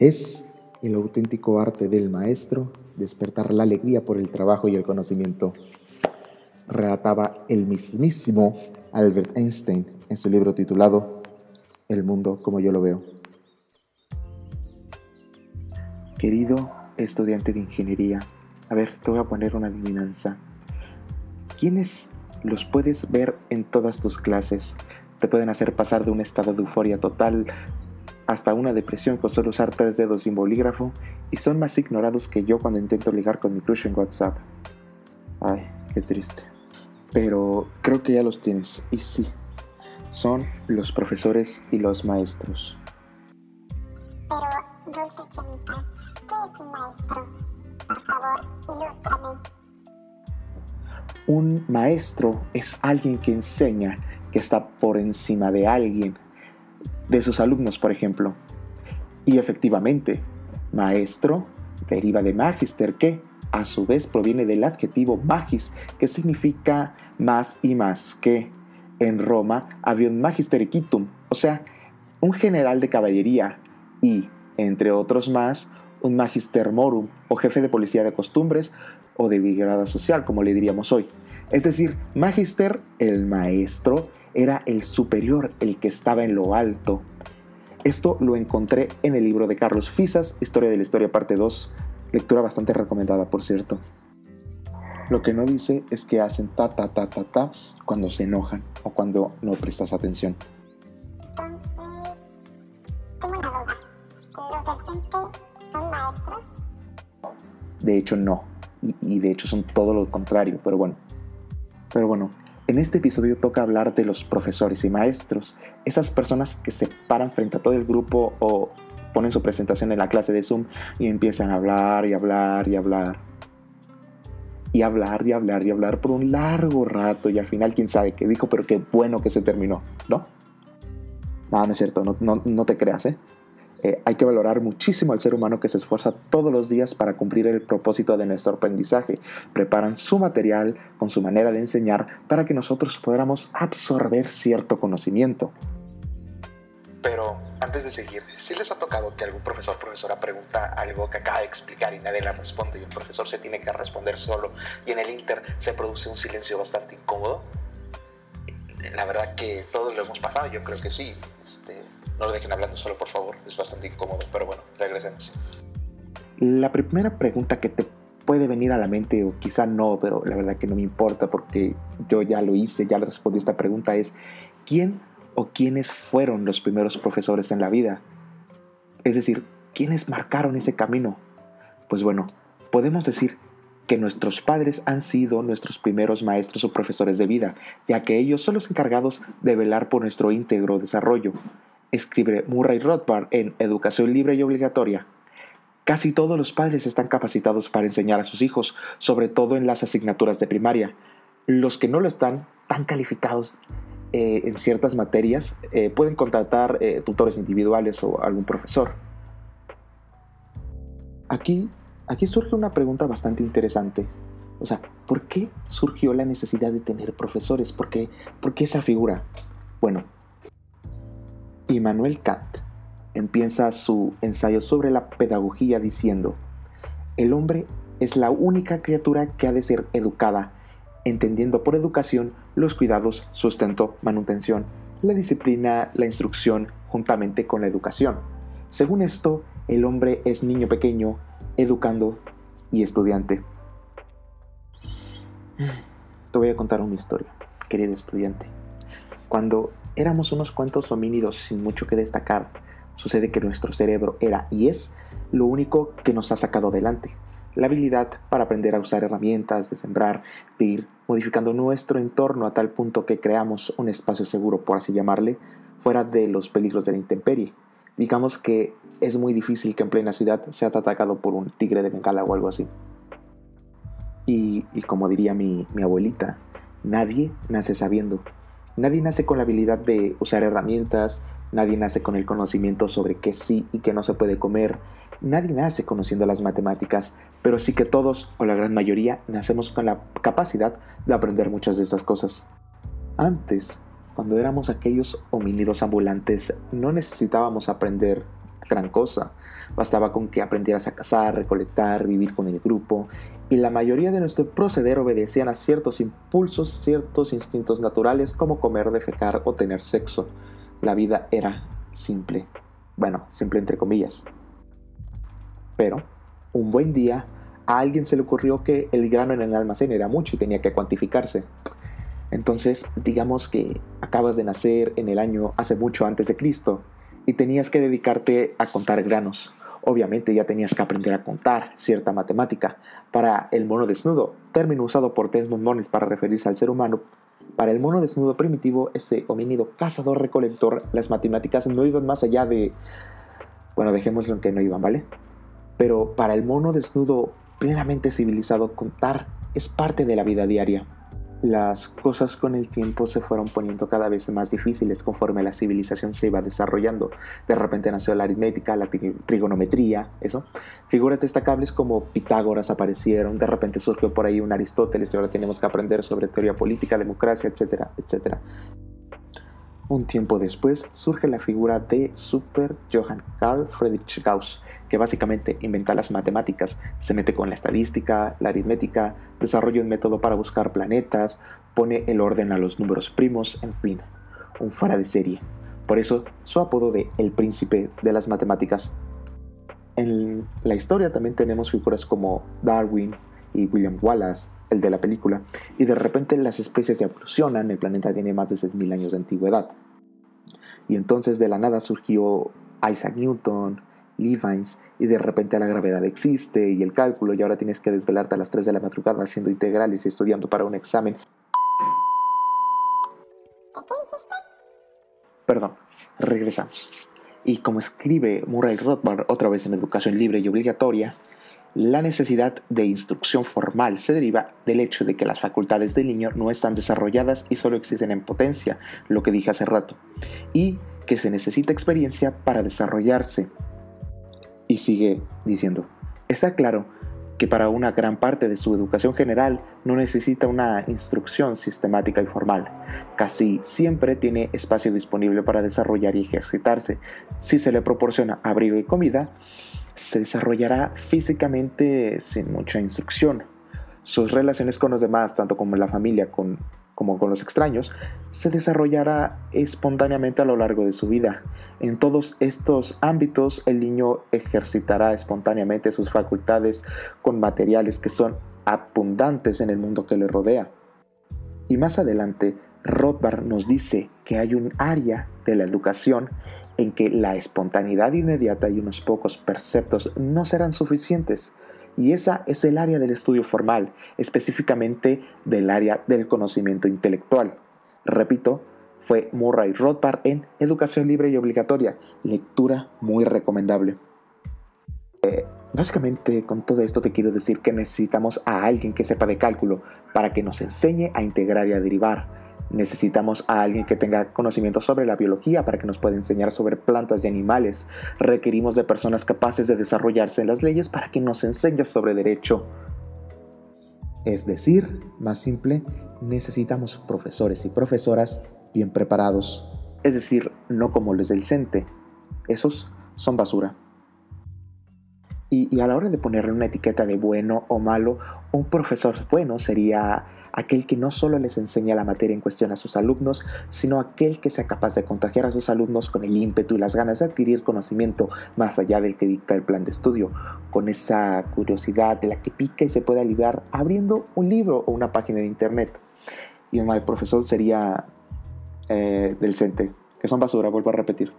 Es el auténtico arte del maestro despertar la alegría por el trabajo y el conocimiento, relataba el mismísimo Albert Einstein en su libro titulado El mundo como yo lo veo. Querido estudiante de ingeniería, a ver, te voy a poner una adivinanza. ¿Quiénes los puedes ver en todas tus clases? Te pueden hacer pasar de un estado de euforia total hasta una depresión con solo usar tres dedos y un bolígrafo, y son más ignorados que yo cuando intento ligar con mi crush en WhatsApp. Ay, qué triste. Pero creo que ya los tienes, y sí, son los profesores y los maestros. Pero, dulces chamitas, ¿qué es un maestro? Por favor, ilústrame. Un maestro es alguien que enseña, que está por encima de alguien de sus alumnos, por ejemplo. Y efectivamente, maestro deriva de magister, que a su vez proviene del adjetivo magis, que significa más y más que. En Roma había un magister equitum, o sea, un general de caballería, y, entre otros más, un magister morum, o jefe de policía de costumbres, o de brigada social, como le diríamos hoy. Es decir, magister, el maestro, era el superior, el que estaba en lo alto. Esto lo encontré en el libro de Carlos Fisas, Historia de la Historia, parte 2, lectura bastante recomendada, por cierto. Lo que no dice es que hacen ta ta ta ta ta cuando se enojan o cuando no prestas atención. Entonces, tengo una duda. ¿Los del CENTE son maestros? De hecho, no. Y, y de hecho son todo lo contrario, pero bueno. Pero bueno, en este episodio toca hablar de los profesores y maestros, esas personas que se paran frente a todo el grupo o ponen su presentación en la clase de Zoom y empiezan a hablar y hablar y hablar. Y hablar y hablar y hablar por un largo rato y al final quién sabe qué dijo, pero qué bueno que se terminó, ¿no? No, no es cierto, no, no, no te creas, ¿eh? Eh, hay que valorar muchísimo al ser humano que se esfuerza todos los días para cumplir el propósito de nuestro aprendizaje. Preparan su material con su manera de enseñar para que nosotros podamos absorber cierto conocimiento. Pero antes de seguir, si les ha tocado que algún profesor profesora pregunta algo que acaba de explicar y nadie le responde y el profesor se tiene que responder solo y en el inter se produce un silencio bastante incómodo? La verdad que todos lo hemos pasado, yo creo que sí. Este, no lo dejen hablando solo, por favor. Es bastante incómodo, pero bueno, regresemos. La primera pregunta que te puede venir a la mente, o quizá no, pero la verdad que no me importa porque yo ya lo hice, ya le respondí esta pregunta, es ¿quién o quiénes fueron los primeros profesores en la vida? Es decir, ¿quiénes marcaron ese camino? Pues bueno, podemos decir que nuestros padres han sido nuestros primeros maestros o profesores de vida, ya que ellos son los encargados de velar por nuestro íntegro desarrollo. Escribe Murray Rothbard en Educación Libre y Obligatoria. Casi todos los padres están capacitados para enseñar a sus hijos, sobre todo en las asignaturas de primaria. Los que no lo están, tan calificados eh, en ciertas materias, eh, pueden contratar eh, tutores individuales o algún profesor. Aquí aquí surge una pregunta bastante interesante. O sea, ¿por qué surgió la necesidad de tener profesores? ¿Por qué, ¿Por qué esa figura? Bueno, Immanuel Kant empieza su ensayo sobre la pedagogía diciendo, el hombre es la única criatura que ha de ser educada, entendiendo por educación los cuidados, sustento, manutención, la disciplina, la instrucción, juntamente con la educación. Según esto, el hombre es niño pequeño, educando y estudiante. Te voy a contar una historia, querido estudiante. Cuando éramos unos cuantos homínidos sin mucho que destacar, sucede que nuestro cerebro era y es lo único que nos ha sacado adelante. La habilidad para aprender a usar herramientas, de sembrar, de ir modificando nuestro entorno a tal punto que creamos un espacio seguro, por así llamarle, fuera de los peligros de la intemperie. Digamos que es muy difícil que en plena ciudad seas atacado por un tigre de Bengala o algo así. Y, como diría mi, mi abuelita, nadie nace sabiendo. Nadie nace con la habilidad de usar herramientas, nadie nace con el conocimiento sobre qué sí y qué no se puede comer, nadie nace conociendo las matemáticas, pero sí que todos, o la gran mayoría, nacemos con la capacidad de aprender muchas de estas cosas. Antes, cuando éramos aquellos homínidos ambulantes, no necesitábamos aprender gran cosa. Bastaba con que aprendieras a cazar, recolectar, vivir con el grupo, y la mayoría de nuestro proceder obedecían a ciertos impulsos, ciertos instintos naturales como comer, defecar o tener sexo. La vida era simple. Bueno, simple entre comillas. Pero, un buen día, a alguien se le ocurrió que el grano en el almacén era mucho y tenía que cuantificarse. Entonces, digamos que acabas de nacer en el año hace mucho antes de Cristo y tenías que dedicarte a contar granos. Obviamente ya tenías que aprender a contar cierta matemática. Para el mono desnudo, término usado por Desmond Morris para referirse al ser humano, para el mono desnudo primitivo, este homínido cazador-recolector, las matemáticas no iban más allá de... Bueno, dejémoslo en que no iban, ¿vale? Pero para el mono desnudo plenamente civilizado, contar es parte de la vida diaria. Las cosas con el tiempo se fueron poniendo cada vez más difíciles conforme la civilización se iba desarrollando. De repente nació la aritmética, la trigonometría, eso. Figuras destacables como Pitágoras aparecieron, de repente surgió por ahí un Aristóteles y ahora tenemos que aprender sobre teoría política, democracia, etcétera, etcétera. Un tiempo después surge la figura de Super Johann Carl Friedrich Gauss, que básicamente inventa las matemáticas, se mete con la estadística, la aritmética, desarrolla un método para buscar planetas, pone el orden a los números primos, en fin, un fuera de serie. Por eso su apodo de El Príncipe de las Matemáticas. En la historia también tenemos figuras como Darwin y William Wallace, el de la película, y de repente las especies ya evolucionan, el planeta tiene más de 6.000 años de antigüedad. Y entonces de la nada surgió Isaac Newton, Leibniz, y de repente la gravedad existe y el cálculo, y ahora tienes que desvelarte a las 3 de la madrugada haciendo integrales y estudiando para un examen. Perdón, regresamos. Y como escribe Murray Rothbard otra vez en Educación Libre y Obligatoria, la necesidad de instrucción formal se deriva del hecho de que las facultades del niño no están desarrolladas y solo existen en potencia, lo que dije hace rato, y que se necesita experiencia para desarrollarse. Y sigue diciendo, está claro que para una gran parte de su educación general no necesita una instrucción sistemática y formal. Casi siempre tiene espacio disponible para desarrollar y ejercitarse. Si se le proporciona abrigo y comida, se desarrollará físicamente sin mucha instrucción. Sus relaciones con los demás, tanto como la familia como con los extraños, se desarrollará espontáneamente a lo largo de su vida. En todos estos ámbitos, el niño ejercitará espontáneamente sus facultades con materiales que son abundantes en el mundo que le rodea. Y más adelante, Rothbard nos dice que hay un área de la educación en que la espontaneidad inmediata y unos pocos perceptos no serán suficientes. Y esa es el área del estudio formal, específicamente del área del conocimiento intelectual. Repito, fue Murray Rothbard en Educación Libre y Obligatoria, lectura muy recomendable. Eh, básicamente con todo esto te quiero decir que necesitamos a alguien que sepa de cálculo para que nos enseñe a integrar y a derivar Necesitamos a alguien que tenga conocimiento sobre la biología para que nos pueda enseñar sobre plantas y animales. Requerimos de personas capaces de desarrollarse en las leyes para que nos enseñen sobre derecho. Es decir, más simple, necesitamos profesores y profesoras bien preparados. Es decir, no como los del CENTE. Esos son basura. Y, y, a la hora de ponerle una etiqueta de bueno o malo, un profesor bueno sería aquel que no solo les enseña la materia en cuestión a sus alumnos, sino aquel que sea capaz de contagiar a sus alumnos con el ímpetu y las ganas de adquirir conocimiento más allá del que dicta el plan de estudio, con esa curiosidad de la que pica y se puede aliviar abriendo un libro o una página de internet. Y un mal profesor sería eh, del CENTE, que son basura, vuelvo a repetir.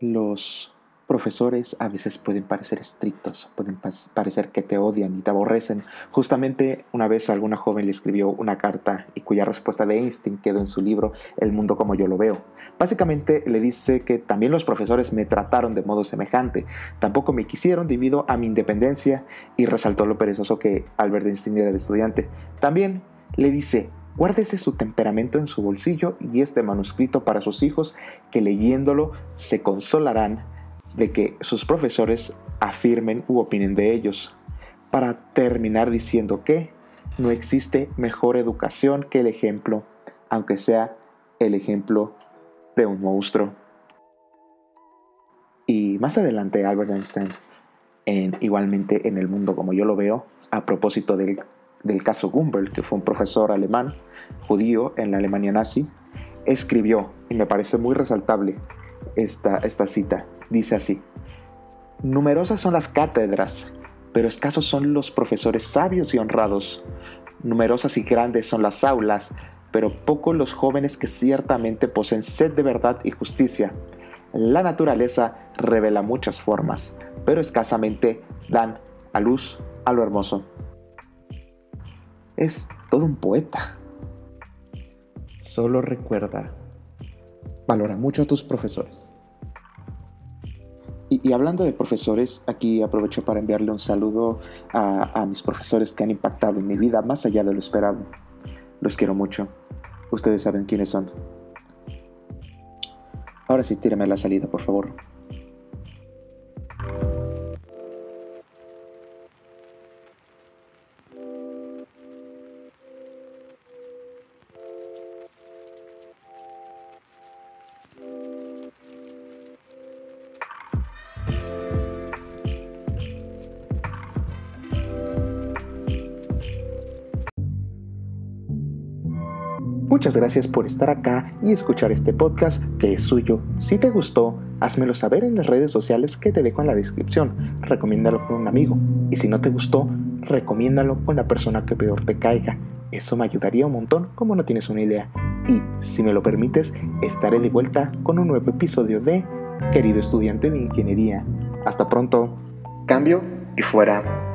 Los profesores a veces pueden parecer estrictos, pueden parecer que te odian y te aborrecen. Justamente una vez alguna joven le escribió una carta y cuya respuesta de Einstein quedó en su libro El mundo como yo lo veo. Básicamente le dice que también los profesores me trataron de modo semejante, tampoco me quisieron debido a mi independencia y resaltó lo perezoso que Albert Einstein era de estudiante. También le dice, Guárdese su temperamento en su bolsillo y este manuscrito para sus hijos que leyéndolo se consolarán de que sus profesores afirmen u opinen de ellos, para terminar diciendo que no existe mejor educación que el ejemplo, aunque sea el ejemplo de un monstruo. Y más adelante Albert Einstein, en, igualmente en el mundo como yo lo veo, a propósito del, del caso Gumbel, que fue un profesor alemán, judío en la Alemania nazi, escribió, y me parece muy resaltable esta, esta cita, dice así, Numerosas son las cátedras, pero escasos son los profesores sabios y honrados. Numerosas y grandes son las aulas, pero pocos los jóvenes que ciertamente poseen sed de verdad y justicia. La naturaleza revela muchas formas, pero escasamente dan a luz a lo hermoso. Es todo un poeta. Solo recuerda, valora mucho a tus profesores. Y, hablando de profesores, aquí aprovecho para enviarle un saludo a, mis profesores que han impactado en mi vida más allá de lo esperado. Los quiero mucho. Ustedes saben quiénes son. Ahora sí, tírame la salida, por favor. Muchas gracias por estar acá y escuchar este podcast que es suyo. Si te gustó, házmelo saber en las redes sociales que te dejo en la descripción. Recomiéndalo con un amigo. Y si no te gustó, recomiéndalo con la persona que peor te caiga. Eso me ayudaría un montón como no tienes una idea. Y, si me lo permites, estaré de vuelta con un nuevo episodio de Querido estudiante de ingeniería. Hasta pronto. Cambio y fuera.